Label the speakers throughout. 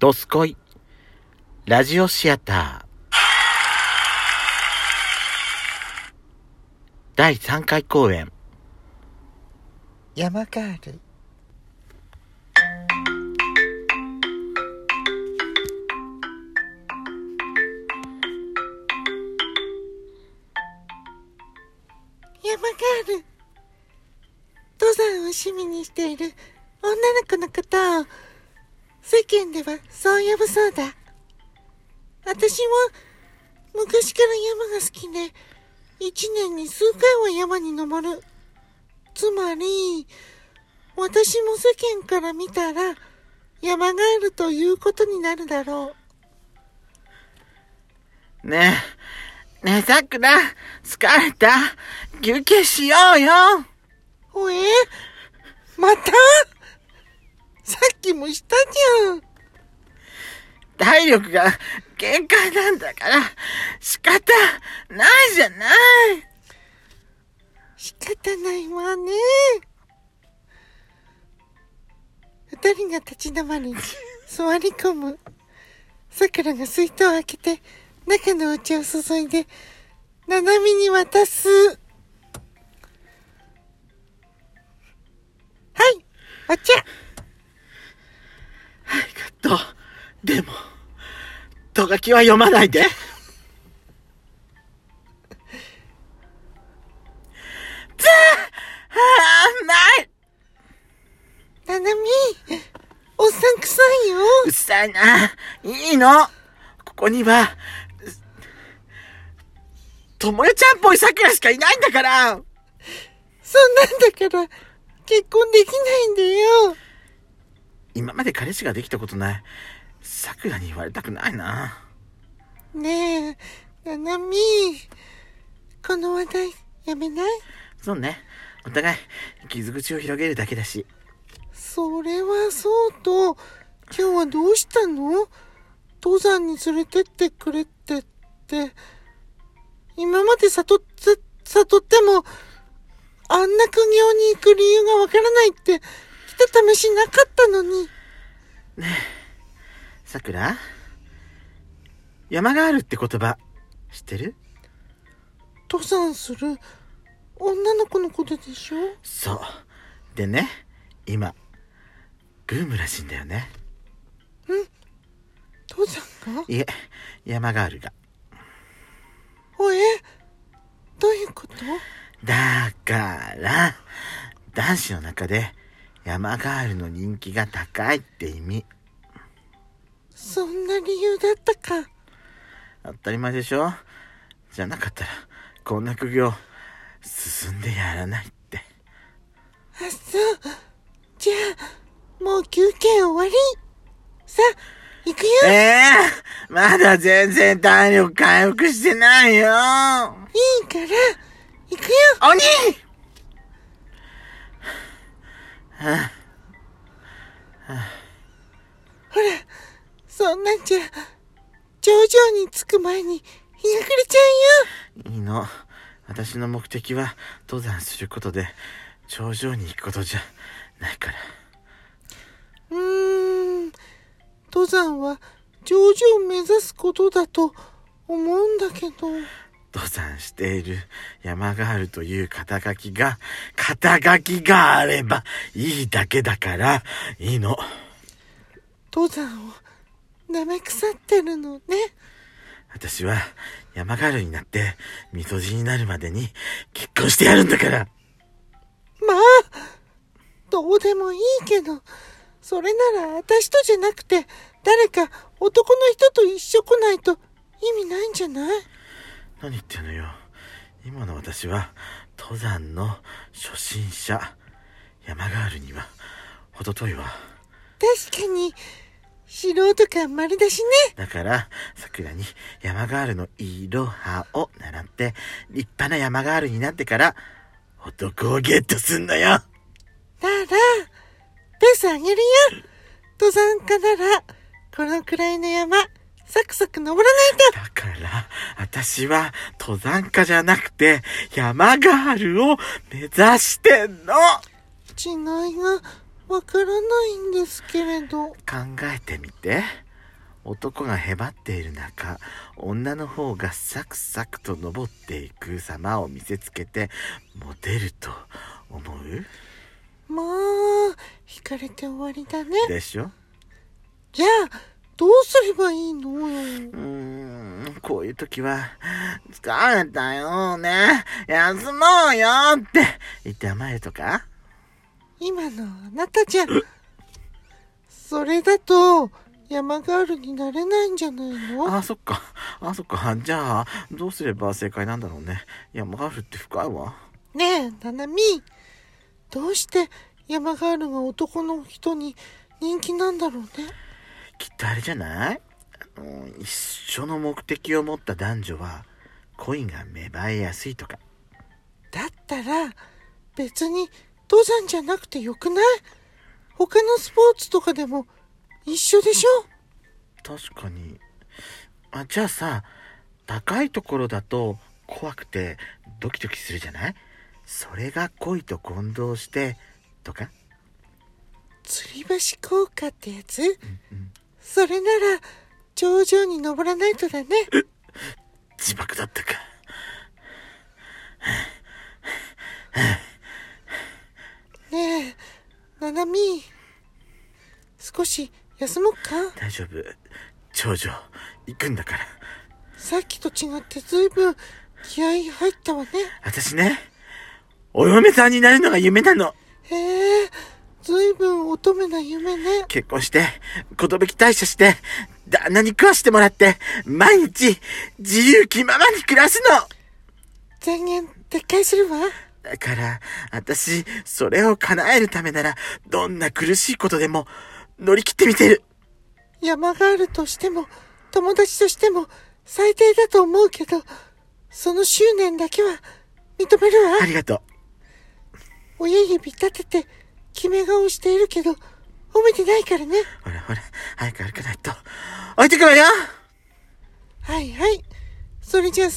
Speaker 1: ドスコイ、ラジオシアター。第3回公演、
Speaker 2: 山ガール山ガール登山を趣味にしている女の子のことを世間ではそう呼ぶそうだ。私も昔から山が好きで一年に数回は山に登る。つまり、私も世間から見たら、山があるということになるだろ
Speaker 1: ねえ、ねえ、さくら、疲れた。休憩しようよ。
Speaker 2: う。おえまた？さっきもしたじゃん。
Speaker 1: 体力が限界なんだから、仕方ないじゃない
Speaker 2: 仕方ないわね。二人が立ち止まり、座り込む。桜が水筒を開けて、中のお茶を注いで、ななみに渡す。はい、お茶。
Speaker 1: ありがとう。でも、とがきは読まないで。つあない
Speaker 2: ななみ、おっさん臭いよ。
Speaker 1: うっさいな。いいの。ここには、ともよちゃんっぽい桜しかいないんだから。
Speaker 2: そんなんだから、結婚できないんだよ。
Speaker 1: 今まで彼氏ができたことない。桜に言われたくないな。
Speaker 2: ねえ、ななみ、この話題やめない？
Speaker 1: そうね。お互い、傷口を広げるだけだし。
Speaker 2: それはそうと、今日はどうしたの？登山に連れてってくれってって、今まで悟って、悟っても、あんな苦行に行く理由がわからないって、来た試しなかったのに。
Speaker 1: 桜山があるって言葉、知ってる？
Speaker 2: 登山する女の子のことでしょ？
Speaker 1: そう。でね、今、ブームらしいんだよね。
Speaker 2: 登山が？
Speaker 1: いえ、山ガールが。
Speaker 2: おえどういうこと？
Speaker 1: だから、男子の中で山ガールの人気が高いって意味。
Speaker 2: そんな理由だったか。
Speaker 1: 当たり前でしょじゃなかったら、こんな苦行、進んでやらないって。
Speaker 2: あ、そう。じゃあ、もう休憩終わり。さあ、行くよ。
Speaker 1: ええまだ全然体力回復してないよ
Speaker 2: いいから、行くよ。
Speaker 1: 鬼は
Speaker 2: ほら、そんなんじゃ、頂上に着く前に日が暮れちゃ
Speaker 1: あいいの。私の目的は登山することで頂上に行くことじゃないから。
Speaker 2: うよ。うーん、登山は頂上を目指すことだと思うんだけど。
Speaker 1: 登山している山があるという肩書きが、肩書きがあればいいだけだから、いいの。
Speaker 2: 登山を舐め腐ってるのね。
Speaker 1: 私は山ガールになって、みそじになるまでに結婚してやるんだから。
Speaker 2: まあ、どうでもいいけど、それなら私とじゃなくて、誰か男の人と一緒来ないと意味ないんじゃない？
Speaker 1: 何言ってんのよ。今の私は登山の初心者。山ガールには程遠いわ。
Speaker 2: 確かに、素人感丸だしね。
Speaker 1: だから、桜に山ガールのいろはを習って、立派な山ガールになってから、男をゲットすんのよ。
Speaker 2: なら、ペース上げるよ。登山家なら、このくらいの山、サクサク登らないと。
Speaker 1: だから、私は登山家じゃなくて、山ガールを目指してんの
Speaker 2: 違いがわからないんですけれど。
Speaker 1: 考えてみて。男がへばっている中女の方がサクサクと登っていく様を見せつけてモテると思う？
Speaker 2: もう惹かれて終わりだね。
Speaker 1: でしょ？
Speaker 2: じゃあどうすればいいのよ。
Speaker 1: うーんこういう時は疲れたよね。休もうよって言って甘えるとか？
Speaker 2: 今のあなたじゃ。それだと山ガールになれないんじゃないの？
Speaker 1: あそっか。あそっか。じゃあどうすれば正解なんだろうね。山ガールって深いわ。
Speaker 2: ねえななみどうして山ガールが男の人に人気なんだろうね？
Speaker 1: きっとあれじゃない？あの一緒の目的を持った男女は恋が芽生えやすいとか。
Speaker 2: だったら別に登山じゃなくてよくない？他のスポーツとかでも一緒でしょ？
Speaker 1: 確かに。あじゃあさ高いところだと怖くてドキドキするじゃない？それが恋と混同してとか？
Speaker 2: 吊り橋効果ってやつ？
Speaker 1: うん。
Speaker 2: それなら頂上に登らないとだね。
Speaker 1: 自爆だったか
Speaker 2: ねえななみ少し休もうか？
Speaker 1: 大丈夫。頂上行くんだから。
Speaker 2: さっきと違ってずいぶん気合い入ったわね。
Speaker 1: 私ねお嫁さんになるのが夢なの。
Speaker 2: へえずいぶん乙女な夢ね。
Speaker 1: 結婚して、寿退社して、旦那に食わしてもらって、毎日、自由気ままに暮らすの。
Speaker 2: 宣言撤回するわ。
Speaker 1: だから、私、それを叶えるためなら、どんな苦しいことでも、乗り切ってみてる。
Speaker 2: 山ガールとしても友達としても最低だと思うけどその執念だけは認めるわ。
Speaker 1: ありがと
Speaker 2: 親指立てて決め顔しているけど褒めてないからね。
Speaker 1: う。ほらほら、早く歩かないと。置いてくわよ。
Speaker 2: はいはい。それじゃあ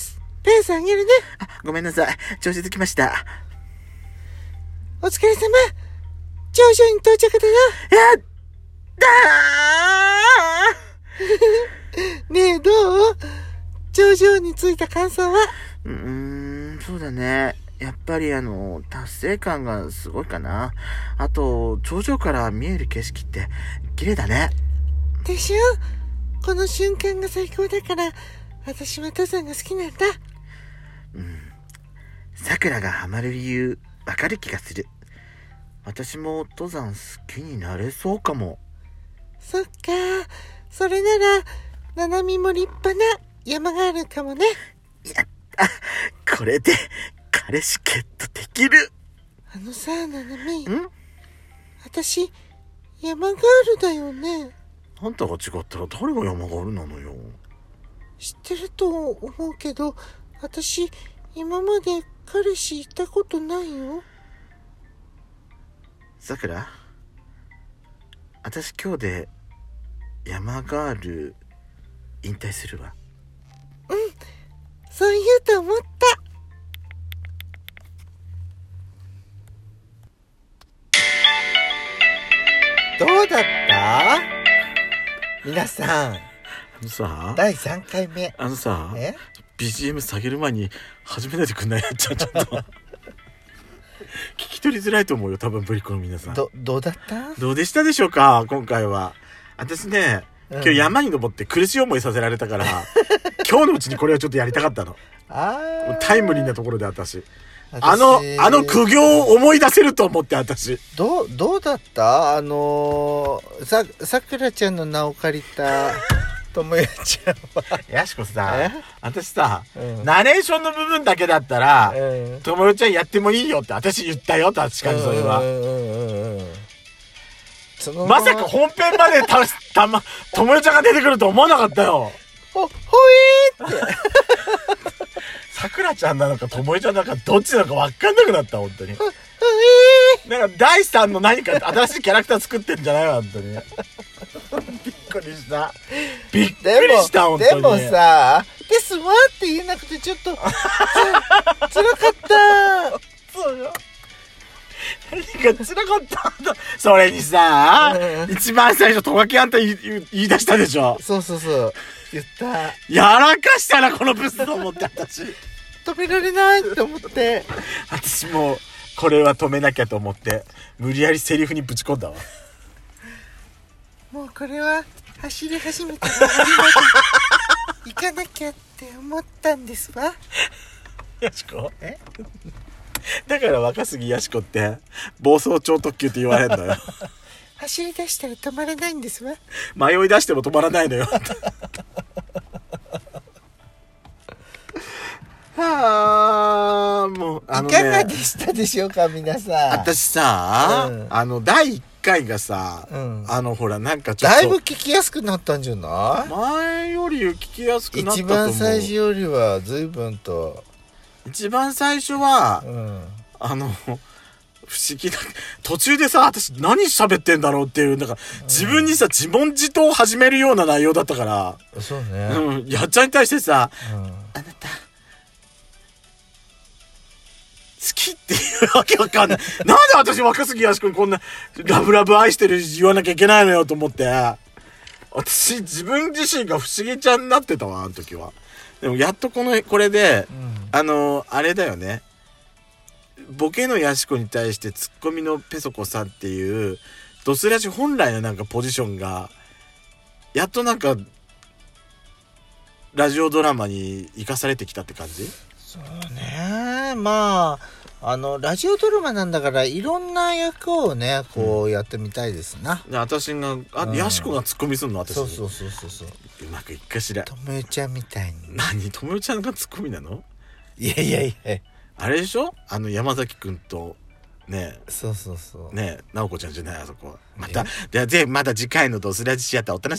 Speaker 2: ペース上げるね。
Speaker 1: あ、ごめんなさい。調子つきました。
Speaker 2: お疲れ様。頂上に到着だよ。
Speaker 1: やった
Speaker 2: ねえどう？頂上に着いた感想は？
Speaker 1: ーうーん、そうだね。やっぱりあの、達成感がすごいかな。あと、頂上から見える景色って、綺麗だね。
Speaker 2: でしょ？この瞬間が最高だから私は登山が好きなんだ
Speaker 1: 桜がハマる理由、わかる気がする。私も登山好きになれそうかも。
Speaker 2: そっか。それならななみも立派な山があるかもね。
Speaker 1: やった。これで、彼氏ゲットできる。
Speaker 2: あのさななみ
Speaker 1: ん？
Speaker 2: 私山ガールだよね。
Speaker 1: あんたが違ったら誰が山ガールなのよ。
Speaker 2: 知ってると思うけど私今まで彼氏いたことないよ。
Speaker 1: 桜？私今日で山ガール引退するわ。
Speaker 2: そう言うと思った。
Speaker 3: どうだった？皆さん、
Speaker 1: あのさ、
Speaker 3: 第3回目。
Speaker 1: あのさ、
Speaker 3: え
Speaker 1: ？BGM 下げる前に始めないでくんない？や っちゃんちょっと。聞き取りづらいと思うよ、多分ブリコの皆さん。
Speaker 3: ど、どうだった？
Speaker 1: どうでしたでしょうか今回は。私ね、
Speaker 3: うん
Speaker 1: 今日山に登って苦しい思いさせられたから、今日のうちにこれをちょっとやりたかったの。
Speaker 3: あ
Speaker 1: タイムリーなところで私。
Speaker 3: 私
Speaker 1: あの、あの苦行を思い出せると思って私。
Speaker 3: どう、どうだった？あのー、さ、さくらちゃんの名を借りた、ともやちゃんは。
Speaker 1: やしこさ
Speaker 3: え、
Speaker 1: 私さ、
Speaker 3: うん
Speaker 1: ナレーションの部分だけだったら、
Speaker 3: うん
Speaker 1: ともよちゃんやってもいいよって私言ったよ、確かにそれは。
Speaker 3: うんうんうんうんその
Speaker 1: まさか本編までた、たま、ともよちゃんが出てくると思わなかったよ。
Speaker 3: ほ、ほえーって。
Speaker 1: さくらちゃんなのかともよちゃんなのかどっちなのか分かんなくなった、本当に。なんか第三の何か新しいキャラクター作ってんじゃない本当に。びっくりした。びっく
Speaker 3: でも
Speaker 1: りした、本当に。
Speaker 3: でもさ、ですわって言えなくてちょっと、つ、辛かった。
Speaker 1: そうよ。何ががつらかったんだそれにさ
Speaker 3: うん。
Speaker 1: 一番最初とがきあんた言い出したでしょ？
Speaker 3: そうそうそう。言った。
Speaker 1: やらかしたなこのブスと思って私。
Speaker 3: 止められないって思って。
Speaker 1: 私もうこれは止めなきゃと思って無理やりセリフにぶち込んだわ
Speaker 2: もうこれは走り始めたら行かなきゃって思ったんですわ。
Speaker 1: やしこ？
Speaker 3: え？
Speaker 1: だから若杉やしこって。暴走超特急って言われるのよ。
Speaker 2: 走り出したら止まらないんですわ。
Speaker 1: 迷い出しても止まらないのよ。はあもうあの
Speaker 3: いかが
Speaker 1: ね
Speaker 3: でしたでしょうか皆さん。
Speaker 1: 私さ、
Speaker 3: うん。
Speaker 1: あの第1回がさ、
Speaker 3: うん。
Speaker 1: あのほらなんかちょっと。
Speaker 3: だいぶ聞きやすくなったんじゃない？
Speaker 1: 前より聞きやすくなった
Speaker 3: 一
Speaker 1: と思う。
Speaker 3: 番最初よりは随分と、
Speaker 1: 一番最初は、
Speaker 3: うん、
Speaker 1: あの不思議な途中でさ私何喋ってんだろうっていうなんか自分にさ自問自答を始めるような内容だったから、
Speaker 3: そうね、
Speaker 1: うん、やっちゃんに対してさ
Speaker 3: うん。
Speaker 1: あなた好きって わけわかんない。なんで私若杉やし君こんなラブラブ愛してる言わなきゃいけないのよと思って。私自分自身が不思議ちゃんになってたわ、あの時は。でもやっとこの、これで、あの、あれだよね。ボケのやしこに対してツッコミのペソコさんっていう、ドスラジ本来のなんかポジションが、やっとなんか、ラジオドラマに生かされてきたって感じ？
Speaker 3: そうねまああのラジオドラマなんだからいろんな役をねこうやってみたいですな、
Speaker 1: で私が、あ、
Speaker 3: うん。
Speaker 1: やしこがツッコミすんの私。に。
Speaker 3: そうそうそうそうそう。
Speaker 1: うまくいくかしら。
Speaker 3: ともよちゃんみたいに
Speaker 1: 何ともよちゃんがツッコミなの？
Speaker 3: いやいやいや。
Speaker 1: あれでしょ？あの山崎くんと、ね。
Speaker 3: そうそうそう。
Speaker 1: え、ねえ、直子ちゃんじゃないあそこ。は。また、では、ぜまだ次回のドスラジシアターお楽しみ